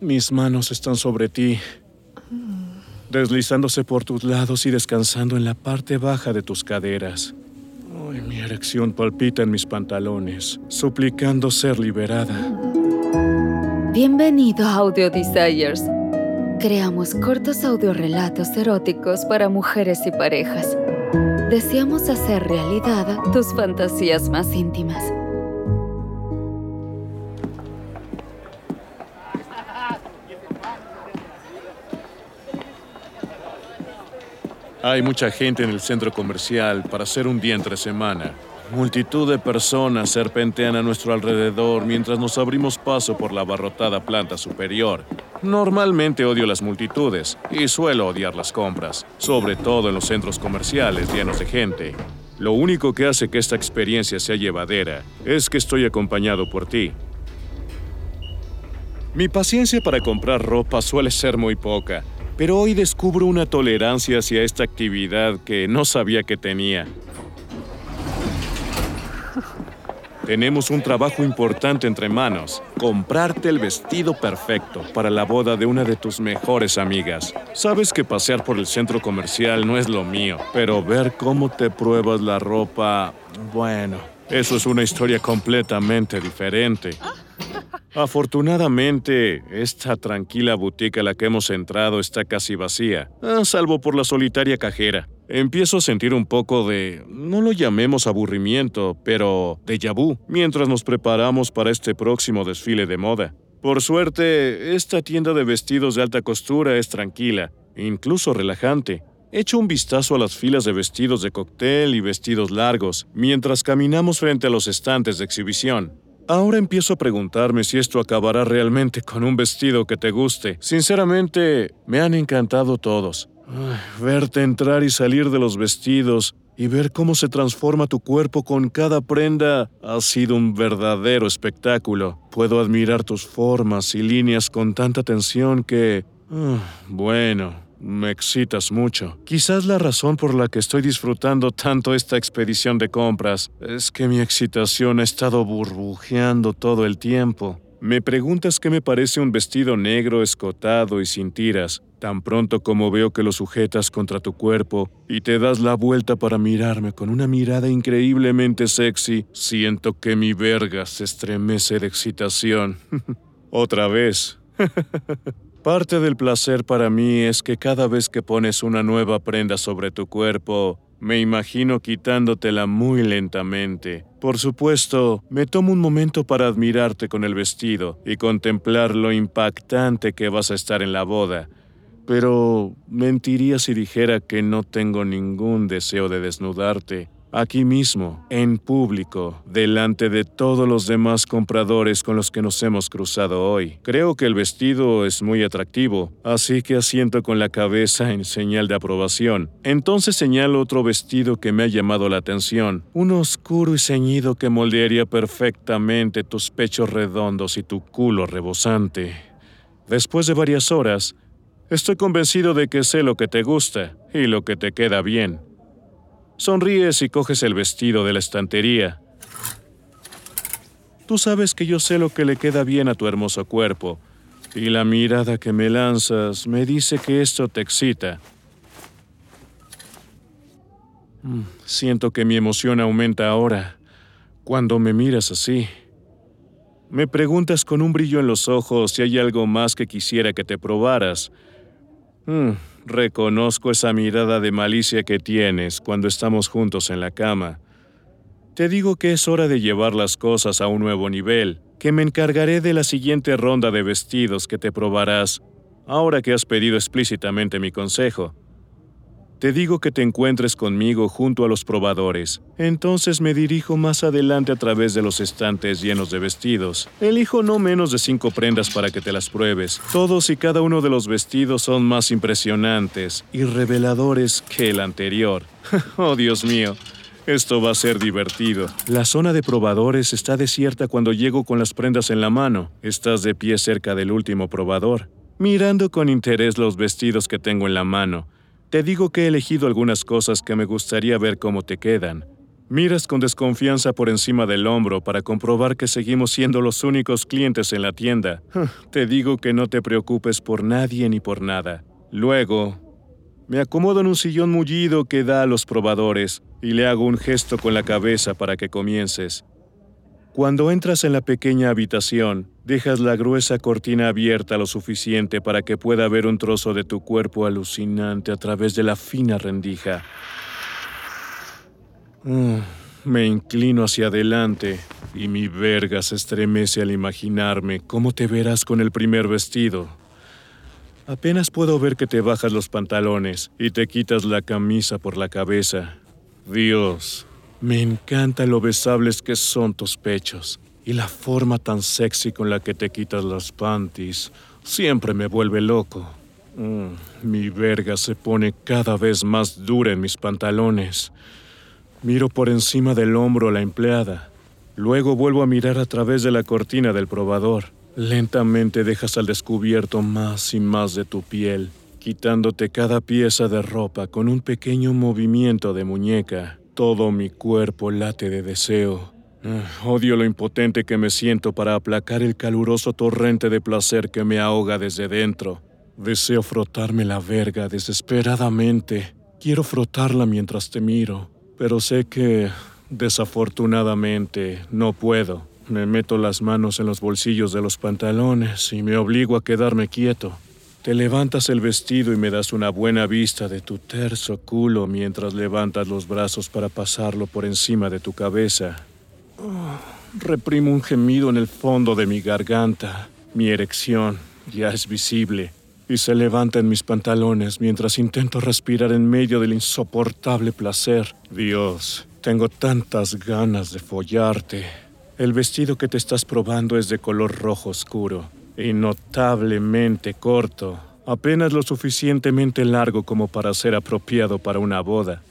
Mis manos están sobre ti, deslizándose por tus lados y descansando en la parte baja de tus caderas. Mi erección palpita en mis pantalones, suplicando ser liberada. Bienvenido a Audio Desires. Creamos cortos audiorelatos eróticos para mujeres y parejas. Deseamos hacer realidad tus fantasías más íntimas. Hay mucha gente en el centro comercial para hacer un día entre semana. Multitud de personas serpentean a nuestro alrededor mientras nos abrimos paso por la abarrotada planta superior. Normalmente odio las multitudes y suelo odiar las compras, sobre todo en los centros comerciales llenos de gente. Lo único que hace que esta experiencia sea llevadera es que estoy acompañado por ti. Mi paciencia para comprar ropa suele ser muy poca, pero hoy descubro una tolerancia hacia esta actividad que no sabía que tenía. Tenemos un trabajo importante entre manos. Comprarte el vestido perfecto para la boda de una de tus mejores amigas. Sabes que pasear por el centro comercial no es lo mío, pero ver cómo te pruebas la ropa, bueno, eso es una historia completamente diferente. Afortunadamente, esta tranquila boutique a la que hemos entrado está casi vacía, salvo por la solitaria cajera. Empiezo a sentir un poco de, no lo llamemos aburrimiento, pero déjà vu, mientras nos preparamos para este próximo desfile de moda. Por suerte, esta tienda de vestidos de alta costura es tranquila, incluso relajante. Echo un vistazo a las filas de vestidos de cóctel y vestidos largos, mientras caminamos frente a los estantes de exhibición. Ahora empiezo a preguntarme si esto acabará realmente con un vestido que te guste. Sinceramente, me han encantado todos. verte entrar y salir de los vestidos y ver cómo se transforma tu cuerpo con cada prenda ha sido un verdadero espectáculo. Puedo admirar tus formas y líneas con tanta atención que... Ah, bueno, me excitas mucho. Quizás la razón por la que estoy disfrutando tanto esta expedición de compras es que mi excitación ha estado burbujeando todo el tiempo. Me preguntas qué me parece un vestido negro escotado y sin tiras, tan pronto como veo que lo sujetas contra tu cuerpo y te das la vuelta para mirarme con una mirada increíblemente sexy, siento que mi verga se estremece de excitación. Otra vez. Parte del placer para mí es que cada vez que pones una nueva prenda sobre tu cuerpo, me imagino quitándotela muy lentamente. Por supuesto, me tomo un momento para admirarte con el vestido y contemplar lo impactante que vas a estar en la boda. Pero mentiría si dijera que no tengo ningún deseo de desnudarte aquí mismo, en público, delante de todos los demás compradores con los que nos hemos cruzado hoy. Creo que el vestido es muy atractivo, así que asiento con la cabeza en señal de aprobación. Entonces señalo otro vestido que me ha llamado la atención, uno oscuro y ceñido que moldearía perfectamente tus pechos redondos y tu culo rebosante. Después de varias horas, estoy convencido de que sé lo que te gusta y lo que te queda bien. Sonríes y coges el vestido de la estantería. Tú sabes que yo sé lo que le queda bien a tu hermoso cuerpo, y la mirada que me lanzas me dice que esto te excita. Mm, siento que mi emoción aumenta ahora, cuando me miras así. Me preguntas con un brillo en los ojos si hay algo más que quisiera que te probaras. Mm, Reconozco esa mirada de malicia que tienes cuando estamos juntos en la cama. Te digo que es hora de llevar las cosas a un nuevo nivel, que me encargaré de la siguiente ronda de vestidos que te probarás, ahora que has pedido explícitamente mi consejo. Te digo que te encuentres conmigo junto a los probadores. Entonces me dirijo más adelante a través de los estantes llenos de vestidos. Elijo no menos de cinco prendas para que te las pruebes. Todos y cada uno de los vestidos son más impresionantes y reveladores que el anterior. oh, Dios mío. Esto va a ser divertido. La zona de probadores está desierta cuando llego con las prendas en la mano. Estás de pie cerca del último probador, mirando con interés los vestidos que tengo en la mano. Te digo que he elegido algunas cosas que me gustaría ver cómo te quedan. Miras con desconfianza por encima del hombro para comprobar que seguimos siendo los únicos clientes en la tienda. Te digo que no te preocupes por nadie ni por nada. Luego, me acomodo en un sillón mullido que da a los probadores y le hago un gesto con la cabeza para que comiences. Cuando entras en la pequeña habitación, dejas la gruesa cortina abierta lo suficiente para que pueda ver un trozo de tu cuerpo alucinante a través de la fina rendija. Mm, me inclino hacia adelante y mi verga se estremece al imaginarme cómo te verás con el primer vestido. Apenas puedo ver que te bajas los pantalones y te quitas la camisa por la cabeza. Dios, me encanta lo besables que son tus pechos y la forma tan sexy con la que te quitas las panties. Siempre me vuelve loco. Mm, mi verga se pone cada vez más dura en mis pantalones. Miro por encima del hombro a la empleada. Luego vuelvo a mirar a través de la cortina del probador. Lentamente dejas al descubierto más y más de tu piel, quitándote cada pieza de ropa con un pequeño movimiento de muñeca. Todo mi cuerpo late de deseo. Ah, odio lo impotente que me siento para aplacar el caluroso torrente de placer que me ahoga desde dentro. Deseo frotarme la verga desesperadamente. Quiero frotarla mientras te miro pero sé que, desafortunadamente, no puedo. Me meto las manos en los bolsillos de los pantalones y me obligo a quedarme quieto. Te levantas el vestido y me das una buena vista de tu terso culo mientras levantas los brazos para pasarlo por encima de tu cabeza. Reprimo un gemido en el fondo de mi garganta. Mi erección ya es visible y se levanta en mis pantalones mientras intento respirar en medio del insoportable placer. Dios, tengo tantas ganas de follarte. El vestido que te estás probando es de color rojo oscuro y notablemente corto, apenas lo suficientemente largo como para ser apropiado para una boda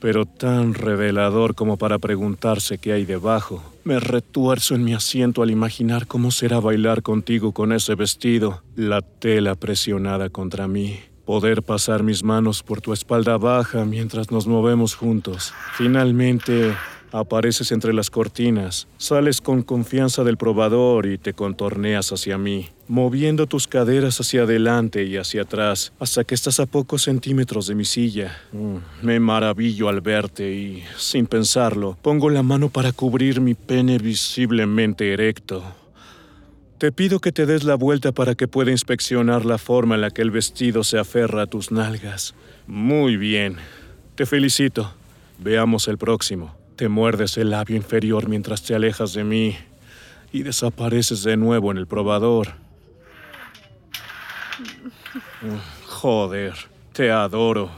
pero tan revelador como para preguntarse qué hay debajo. Me retuerzo en mi asiento al imaginar cómo será bailar contigo con ese vestido, la tela presionada contra mí, poder pasar mis manos por tu espalda baja mientras nos movemos juntos. Finalmente, Apareces entre las cortinas, sales con confianza del probador y te contorneas hacia mí, moviendo tus caderas hacia adelante y hacia atrás hasta que estás a pocos centímetros de mi silla. Mm, me maravillo al verte y, sin pensarlo, pongo la mano para cubrir mi pene visiblemente erecto. Te pido que te des la vuelta para que pueda inspeccionar la forma en la que el vestido se aferra a tus nalgas. Muy bien. Te felicito. Veamos el próximo. Te muerdes el labio inferior mientras te alejas de mí y desapareces de nuevo en el probador. Joder, te adoro.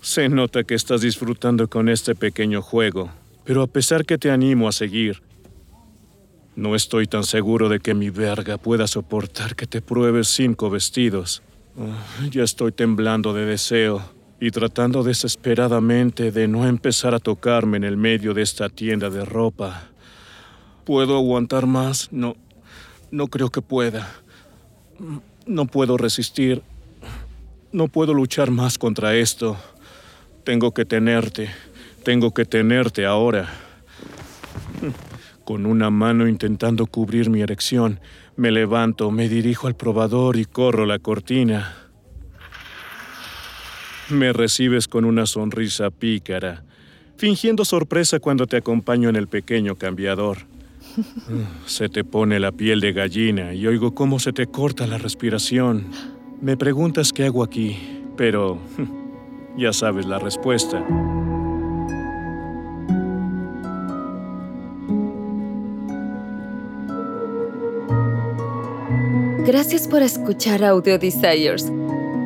Se nota que estás disfrutando con este pequeño juego, pero a pesar que te animo a seguir, no estoy tan seguro de que mi verga pueda soportar que te pruebes cinco vestidos. ya estoy temblando de deseo y tratando desesperadamente de no empezar a tocarme en el medio de esta tienda de ropa. ¿Puedo aguantar más? No, no creo que pueda. No puedo resistir. No puedo luchar más contra esto. Tengo que tenerte. Tengo que tenerte ahora. Con una mano intentando cubrir mi erección, me levanto, me dirijo al probador y corro la cortina. Me recibes con una sonrisa pícara, fingiendo sorpresa cuando te acompaño en el pequeño cambiador. Se te pone la piel de gallina y oigo cómo se te corta la respiración. Me preguntas qué hago aquí, pero ya sabes la respuesta. Gracias por escuchar Audio Desires.